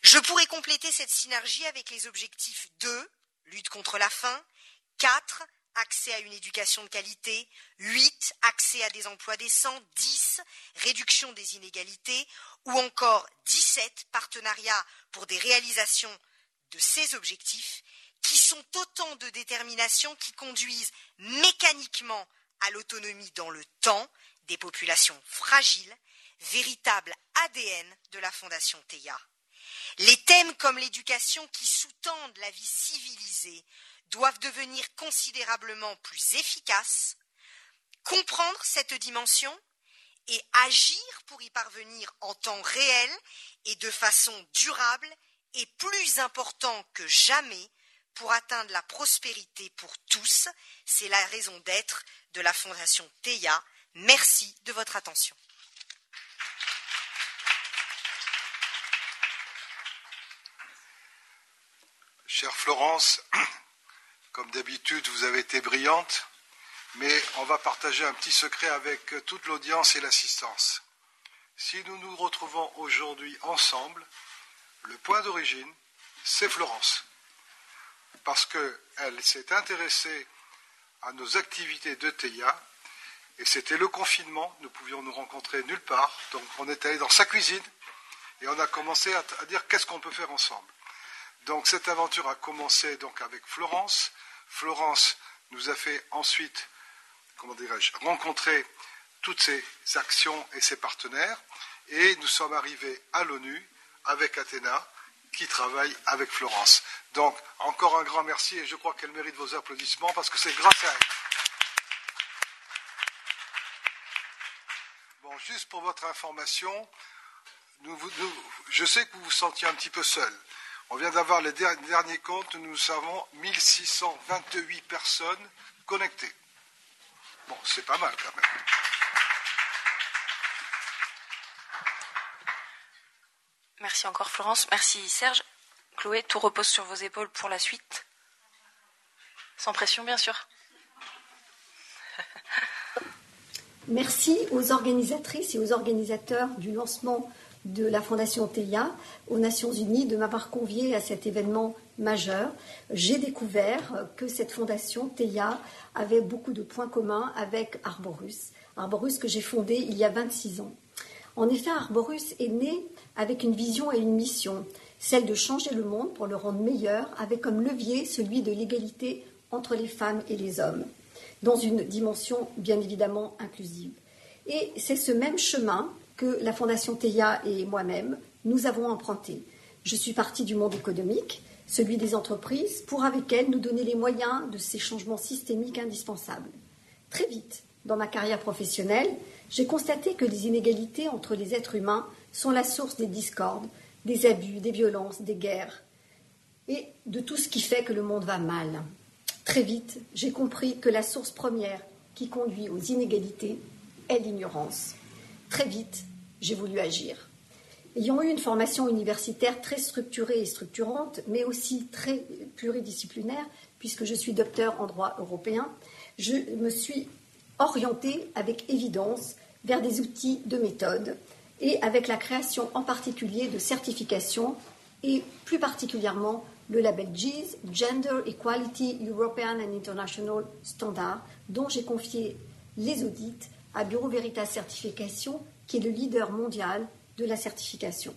Je pourrais compléter cette synergie avec les objectifs 2, lutte contre la faim, 4, accès à une éducation de qualité, 8, accès à des emplois décents, 10, réduction des inégalités, ou encore 17, partenariats pour des réalisations de ces objectifs, qui sont autant de déterminations qui conduisent mécaniquement à l'autonomie dans le temps des populations fragiles, véritable ADN de la Fondation TEIA. Les thèmes comme l'éducation qui sous-tendent la vie civilisée doivent devenir considérablement plus efficaces. Comprendre cette dimension et agir pour y parvenir en temps réel et de façon durable est plus important que jamais pour atteindre la prospérité pour tous. C'est la raison d'être de la Fondation TEIA. Merci de votre attention. Chère Florence, (clears throat) comme d'habitude, vous avez été brillante, mais on va partager un petit secret avec toute l'audience et l'assistance. Si nous nous retrouvons aujourd'hui ensemble, le point d'origine, c'est Florence. Parce qu'elle s'est intéressée à nos activités de TEIA, et c'était le confinement, nous pouvions nous rencontrer nulle part, donc on est allé dans sa cuisine, et on a commencé à, à dire qu'est-ce qu'on peut faire ensemble. Donc cette aventure a commencé donc avec Florence. Florence nous a fait ensuite, comment dirais-je, rencontrer toutes ces actions et ses partenaires. Et nous sommes arrivés à l'ONU avec Athéna, qui travaille avec Florence. Donc, encore un grand merci et je crois qu'elle mérite vos applaudissements parce que c'est grâce à elle. Bon, juste pour votre information, je sais que vous vous sentiez un petit peu seul. On vient d'avoir les derniers comptes, nous avons 1628 personnes connectées. Bon, c'est pas mal quand même. Merci encore Florence, merci Serge. Chloé, tout repose sur vos épaules pour la suite. Sans pression, bien sûr. Merci aux organisatrices et aux organisateurs du lancement de la Fondation TEIA aux Nations Unies de m'avoir convié à cet événement majeur. J'ai découvert que cette fondation TEIA avait beaucoup de points communs avec Arborus. Arborus que j'ai fondé il y a 26 ans. En effet, Arborus est né avec une vision et une mission, celle de changer le monde pour le rendre meilleur, avec comme levier celui de l'égalité entre les femmes et les hommes, dans une dimension bien évidemment inclusive. Et c'est ce même chemin que la Fondation Théa et moi-même, nous avons emprunté. Je suis partie du monde économique, celui des entreprises, pour avec elles nous donner les moyens de ces changements systémiques indispensables. Très vite, dans ma carrière professionnelle, j'ai constaté que les inégalités entre les êtres humains sont la source des discordes, des abus, des violences, des guerres et de tout ce qui fait que le monde va mal. Très vite, j'ai compris que la source première qui conduit aux inégalités est l'ignorance. Très vite, j'ai voulu agir. Ayant eu une formation universitaire très structurée et structurante, mais aussi très pluridisciplinaire, puisque je suis docteur en droit européen, je me suis orientée avec évidence vers des outils de méthode et avec la création en particulier de certifications et plus particulièrement le label GEES, Gender Equality European and International Standard, dont j'ai confié les audits à Bureau Veritas Certification, qui est le leader mondial de la certification.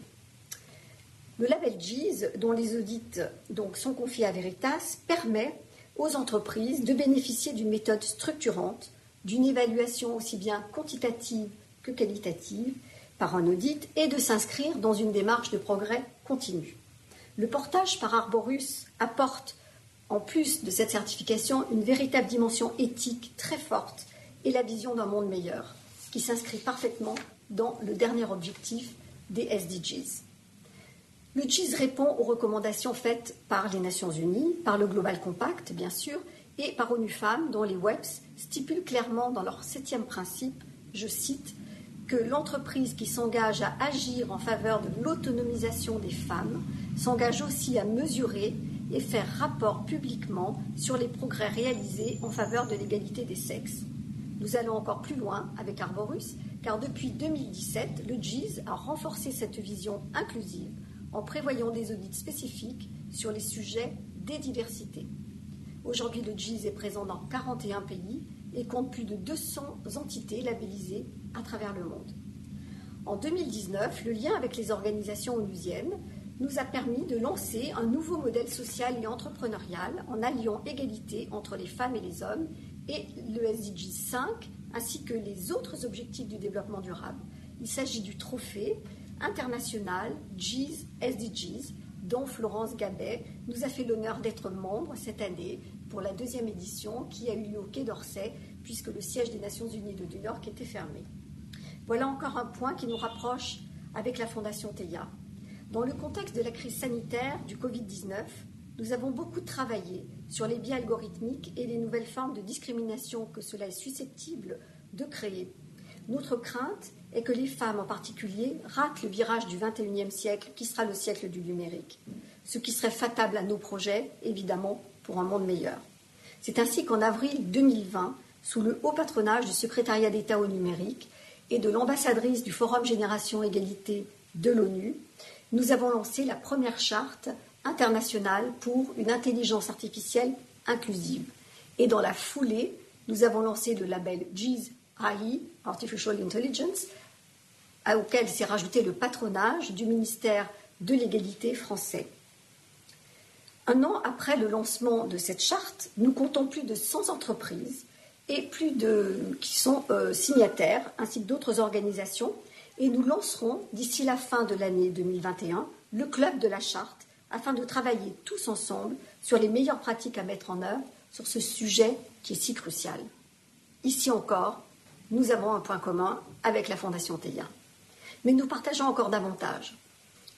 Le label GEES, dont les audits donc, sont confiés à Veritas, permet aux entreprises de bénéficier d'une méthode structurante, d'une évaluation aussi bien quantitative que qualitative par un audit et de s'inscrire dans une démarche de progrès continu. Le portage par Arborus apporte, en plus de cette certification, une véritable dimension éthique très forte et la vision d'un monde meilleur, qui s'inscrit parfaitement dans le dernier objectif des SDGs. Le GIS répond aux recommandations faites par les Nations Unies, par le Global Compact, bien sûr, et par ONU Femmes, dont les WEPS stipulent clairement dans leur septième principe, je cite, que l'entreprise qui s'engage à agir en faveur de l'autonomisation des femmes s'engage aussi à mesurer et faire rapport publiquement sur les progrès réalisés en faveur de l'égalité des sexes. Nous allons encore plus loin avec Arborus, car depuis 2017, le GIS a renforcé cette vision inclusive en prévoyant des audits spécifiques sur les sujets des diversités. Aujourd'hui, le GIS est présent dans 41 pays et compte plus de 200 entités labellisées à travers le monde. En 2019, le lien avec les organisations onusiennes nous a permis de lancer un nouveau modèle social et entrepreneurial en alliant égalité entre les femmes et les hommes et le SDG 5, ainsi que les autres objectifs du développement durable. Il s'agit du trophée international GIS SDGs, dont Florence Gabet nous a fait l'honneur d'être membre cette année pour la deuxième édition qui a eu lieu au Quai d'Orsay, puisque le siège des Nations Unies de New York était fermé. Voilà encore un point qui nous rapproche avec la Fondation TEIA. Dans le contexte de la crise sanitaire du Covid-19, nous avons beaucoup travaillé sur les biais algorithmiques et les nouvelles formes de discrimination que cela est susceptible de créer. Notre crainte est que les femmes en particulier ratent le virage du XXIe siècle qui sera le siècle du numérique, ce qui serait fatal à nos projets, évidemment, pour un monde meilleur. C'est ainsi qu'en avril 2020, sous le haut patronage du secrétariat d'État au numérique et de l'ambassadrice du Forum Génération Égalité de l'ONU, nous avons lancé la première charte internationale pour une intelligence artificielle inclusive. Et dans la foulée, nous avons lancé le label GIS AI, Artificial Intelligence, auquel s'est rajouté le patronage du ministère de l'égalité français. Un an après le lancement de cette charte, nous comptons plus de 100 entreprises et plus de qui sont euh, signataires, ainsi que d'autres organisations, Et nous lancerons, d'ici la fin de l'année 2021, le club de la charte afin de travailler tous ensemble sur les meilleures pratiques à mettre en œuvre sur ce sujet qui est si crucial. Ici encore, nous avons un point commun avec la Fondation TEIA. Mais nous partageons encore davantage.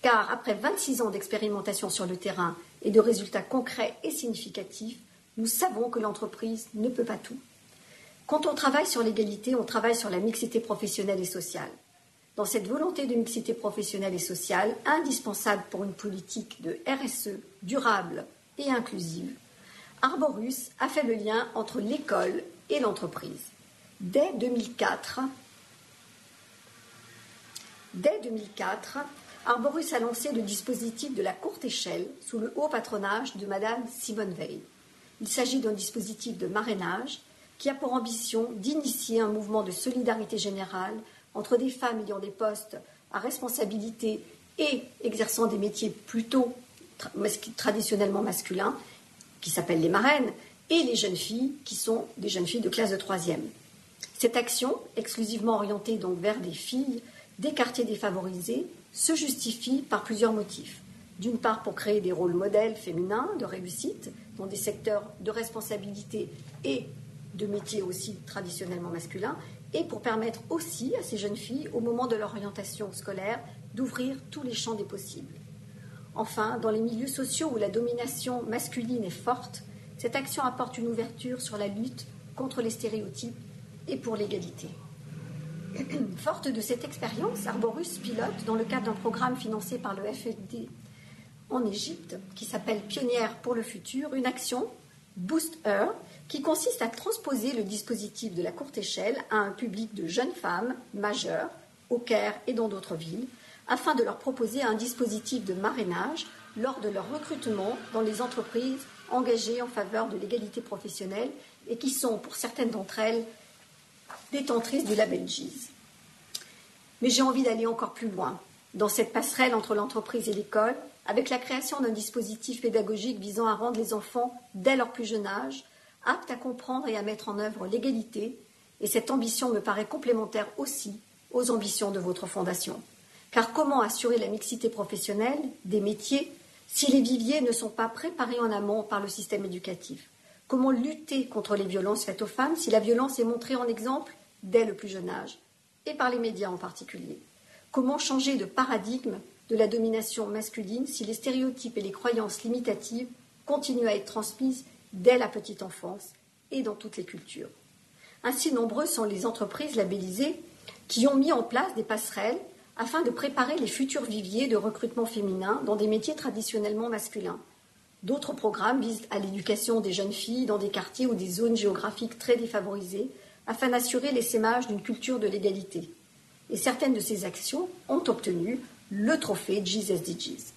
Car après 26 ans d'expérimentation sur le terrain et de résultats concrets et significatifs, nous savons que l'entreprise ne peut pas tout. Quand on travaille sur l'égalité, on travaille sur la mixité professionnelle et sociale. Dans cette volonté de mixité professionnelle et sociale, indispensable pour une politique de RSE durable et inclusive, Arborus a fait le lien entre l'école et l'entreprise. Dès 2004, dès 2004, Arborus a lancé le dispositif de la courte échelle sous le haut patronage de Madame Simone Veil. Il s'agit d'un dispositif de marrainage qui a pour ambition d'initier un mouvement de solidarité générale entre des femmes ayant des postes à responsabilité et exerçant des métiers plutôt traditionnellement masculins, qui s'appellent les marraines, et les jeunes filles, qui sont des jeunes filles de classe de troisième. Cette action, exclusivement orientée vers des filles des quartiers défavorisés, se justifie par plusieurs motifs. D'une part, pour créer des rôles modèles féminins de réussite dans des secteurs de responsabilité et de métiers aussi traditionnellement masculins, et pour permettre aussi à ces jeunes filles, au moment de leur orientation scolaire, d'ouvrir tous les champs des possibles. Enfin, dans les milieux sociaux où la domination masculine est forte, cette action apporte une ouverture sur la lutte contre les stéréotypes et pour l'égalité. (clears throat) Forte de cette expérience, Arborus pilote, dans le cadre d'un programme financé par le FED en Égypte, qui s'appelle Pionnière pour le futur, une action, Boost Her, qui consiste à transposer le dispositif de la courte échelle à un public de jeunes femmes majeures, au Caire et dans d'autres villes, afin de leur proposer un dispositif de marrainage lors de leur recrutement dans les entreprises engagées en faveur de l'égalité professionnelle et qui sont, pour certaines d'entre elles, détentrices du label GIS. Mais j'ai envie d'aller encore plus loin, dans cette passerelle entre l'entreprise et l'école, avec la création d'un dispositif pédagogique visant à rendre les enfants, dès leur plus jeune âge, aptes à comprendre et à mettre en œuvre l'égalité, et cette ambition me paraît complémentaire aussi aux ambitions de votre fondation. Car comment assurer la mixité professionnelle des métiers si les viviers ne sont pas préparés en amont par le système éducatif? Comment lutter contre les violences faites aux femmes si la violence est montrée en exemple dès le plus jeune âge, et par les médias en particulier? Comment changer de paradigme de la domination masculine si les stéréotypes et les croyances limitatives continuent à être transmises dès la petite enfance et dans toutes les cultures. Ainsi nombreuses sont les entreprises labellisées qui ont mis en place des passerelles afin de préparer les futurs viviers de recrutement féminin dans des métiers traditionnellement masculins. D'autres programmes visent à l'éducation des jeunes filles dans des quartiers ou des zones géographiques très défavorisées afin d'assurer l'essaimage d'une culture de l'égalité. Et certaines de ces actions ont obtenu le trophée GSDGs.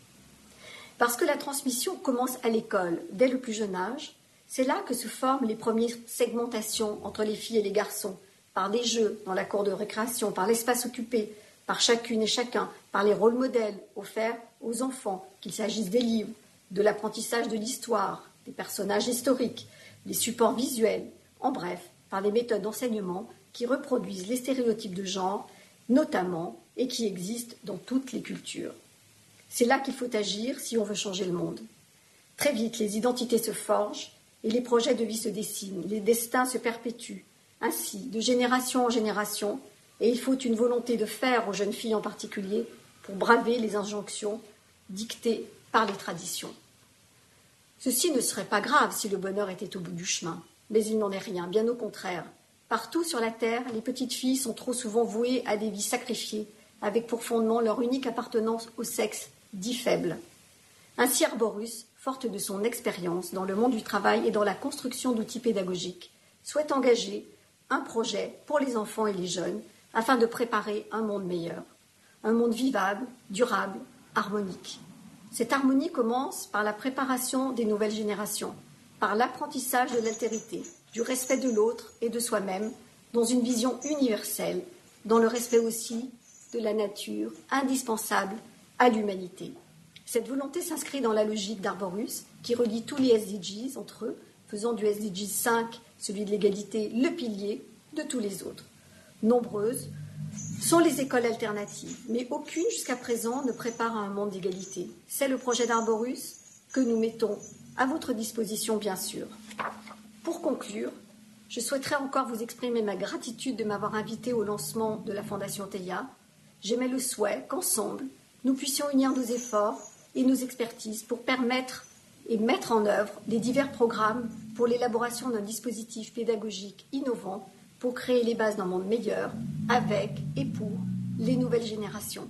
Parce que la transmission commence à l'école dès le plus jeune âge, c'est là que se forment les premières segmentations entre les filles et les garçons, par des jeux dans la cour de récréation, par l'espace occupé, par chacune et chacun, par les rôles modèles offerts aux enfants, qu'il s'agisse des livres, de l'apprentissage de l'histoire, des personnages historiques, des supports visuels, en bref, par les méthodes d'enseignement qui reproduisent les stéréotypes de genre, notamment, et qui existent dans toutes les cultures. C'est là qu'il faut agir si on veut changer le monde. Très vite, les identités se forgent et les projets de vie se dessinent, les destins se perpétuent, ainsi, de génération en génération, et il faut une volonté de faire aux jeunes filles en particulier pour braver les injonctions dictées par les traditions. Ceci ne serait pas grave si le bonheur était au bout du chemin, mais il n'en est rien, bien au contraire. Partout sur la terre, les petites filles sont trop souvent vouées à des vies sacrifiées, avec pour fondement leur unique appartenance au sexe dit faible. Ainsi Arborus forte de son expérience dans le monde du travail et dans la construction d'outils pédagogiques, souhaite engager un projet pour les enfants et les jeunes afin de préparer un monde meilleur, un monde vivable, durable, harmonique. Cette harmonie commence par la préparation des nouvelles générations, par l'apprentissage de l'altérité, du respect de l'autre et de soi-même, dans une vision universelle, dans le respect aussi de la nature, indispensable à l'humanité. Cette volonté s'inscrit dans la logique d'Arborus, qui relie tous les SDGs entre eux, faisant du SDG 5, celui de l'égalité, le pilier de tous les autres. Nombreuses sont les écoles alternatives, mais aucune jusqu'à présent ne prépare un monde d'égalité. C'est le projet d'Arborus que nous mettons à votre disposition, bien sûr. Pour conclure, je souhaiterais encore vous exprimer ma gratitude de m'avoir invité au lancement de la Fondation TEIA. J'aimais le souhait qu'ensemble, nous puissions unir nos efforts et nos expertises pour permettre et mettre en œuvre les divers programmes pour l'élaboration d'un dispositif pédagogique innovant pour créer les bases d'un monde meilleur avec et pour les nouvelles générations.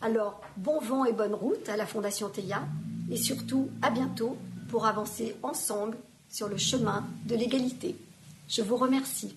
Alors, bon vent et bonne route à la Fondation TEIA et surtout à bientôt pour avancer ensemble sur le chemin de l'égalité. Je vous remercie.